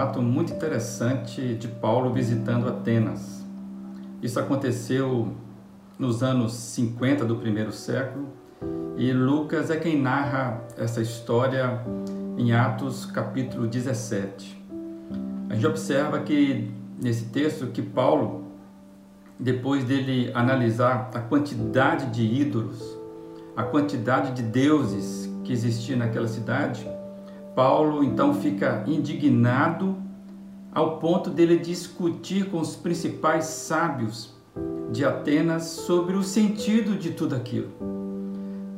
relato muito interessante de Paulo visitando Atenas. Isso aconteceu nos anos 50 do primeiro século e Lucas é quem narra essa história em Atos capítulo 17. A gente observa que nesse texto que Paulo, depois dele analisar a quantidade de ídolos, a quantidade de deuses que existia naquela cidade, Paulo então fica indignado ao ponto dele discutir com os principais sábios de Atenas sobre o sentido de tudo aquilo.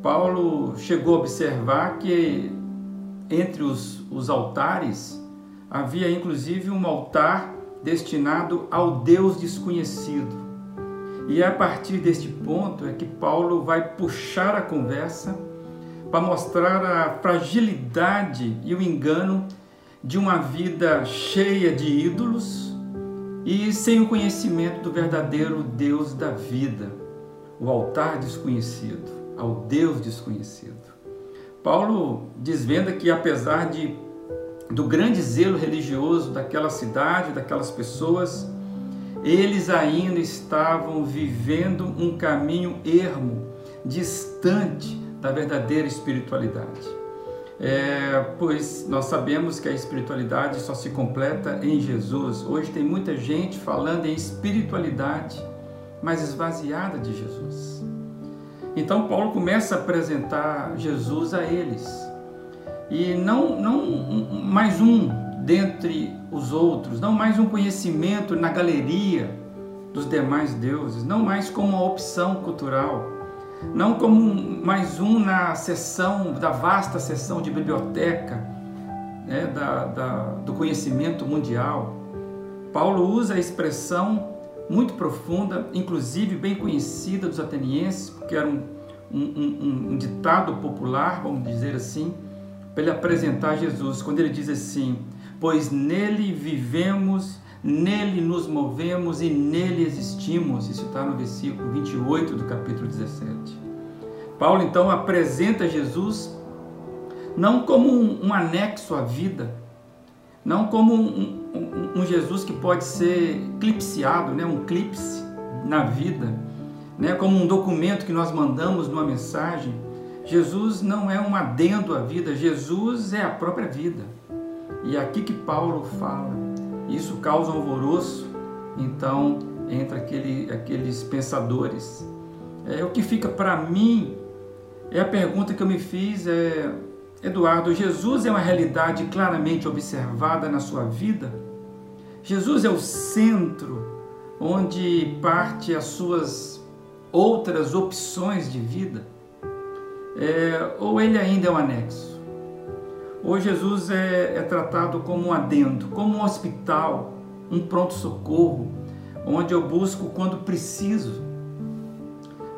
Paulo chegou a observar que entre os, os altares havia inclusive um altar destinado ao Deus desconhecido. E é a partir deste ponto é que Paulo vai puxar a conversa para mostrar a fragilidade e o engano de uma vida cheia de ídolos e sem o conhecimento do verdadeiro Deus da vida, o altar desconhecido, ao Deus desconhecido. Paulo desvenda que apesar de do grande zelo religioso daquela cidade, daquelas pessoas, eles ainda estavam vivendo um caminho ermo, distante da verdadeira espiritualidade. É, pois nós sabemos que a espiritualidade só se completa em Jesus. Hoje tem muita gente falando em espiritualidade, mas esvaziada de Jesus. Então Paulo começa a apresentar Jesus a eles. E não, não mais um dentre os outros, não mais um conhecimento na galeria dos demais deuses, não mais como uma opção cultural, não como mais um na sessão, da vasta sessão de biblioteca né, da, da, do conhecimento mundial. Paulo usa a expressão muito profunda, inclusive bem conhecida dos atenienses, porque era um, um, um, ditado popular, vamos dizer assim, para ele apresentar Jesus, quando ele diz assim: Pois nele vivemos nele nos movemos e nele existimos. Isso está no versículo 28 do capítulo 17. Paulo então apresenta Jesus não como um, um anexo à vida, não como um, um, Jesus que pode ser clipseado, né? um clipse na vida, né? como um documento que nós mandamos numa mensagem. Jesus não é um adendo à vida, Jesus é a própria vida. E é aqui que Paulo fala isso causa um alvoroço, então, entre aquele, aqueles pensadores. É, o que fica para mim é a pergunta que eu me fiz é, Eduardo, Jesus é uma realidade claramente observada na sua vida? Jesus é o centro onde parte as suas outras opções de vida? É, ou ele ainda é um anexo? Hoje Jesus é, é tratado como um adendo, como um hospital, um pronto-socorro, onde eu busco quando preciso.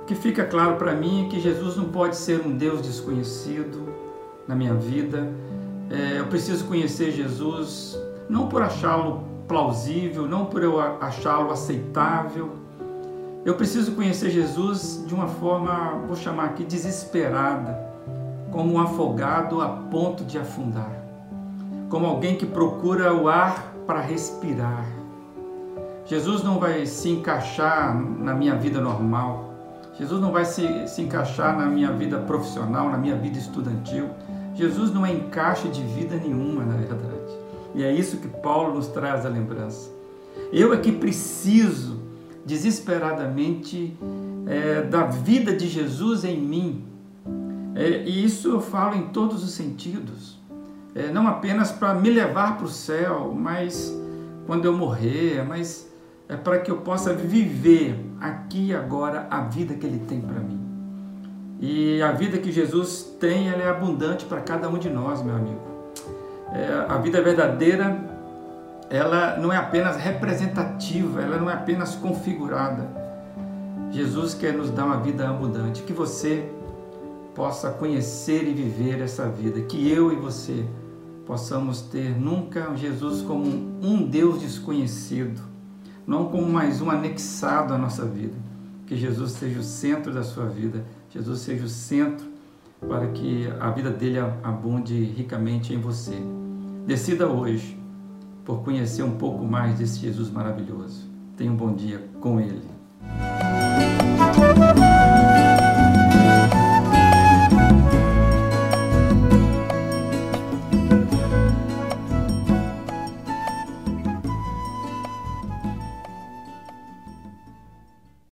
O que fica claro para mim é que Jesus não pode ser um Deus desconhecido na minha vida. É, eu preciso conhecer Jesus não por achá-lo plausível, não por eu achá-lo aceitável. Eu preciso conhecer Jesus de uma forma, vou chamar aqui, desesperada como um afogado a ponto de afundar, como alguém que procura o ar para respirar. Jesus não vai se encaixar na minha vida normal, Jesus não vai se, se encaixar na minha vida profissional, na minha vida estudantil. Jesus não é encaixe de vida nenhuma, na verdade. E é isso que Paulo nos traz a lembrança. Eu é que preciso desesperadamente é, da vida de Jesus em mim, é, e isso eu falo em todos os sentidos. É, não apenas para me levar para o céu, mas quando eu morrer, mas é para que eu possa viver aqui e agora a vida que Ele tem para mim. E a vida que Jesus tem, ela é abundante para cada um de nós, meu amigo. É, a vida verdadeira, ela não é apenas representativa, ela não é apenas configurada. Jesus quer nos dar uma vida abundante. Que você possa conhecer e viver essa vida, que eu e você possamos ter nunca Jesus como um Deus desconhecido, não como mais um anexado à nossa vida. Que Jesus seja o centro da sua vida, Jesus seja o centro para que a vida dele abunde ricamente em você. Decida hoje por conhecer um pouco mais desse Jesus maravilhoso. Tenha um bom dia com ele.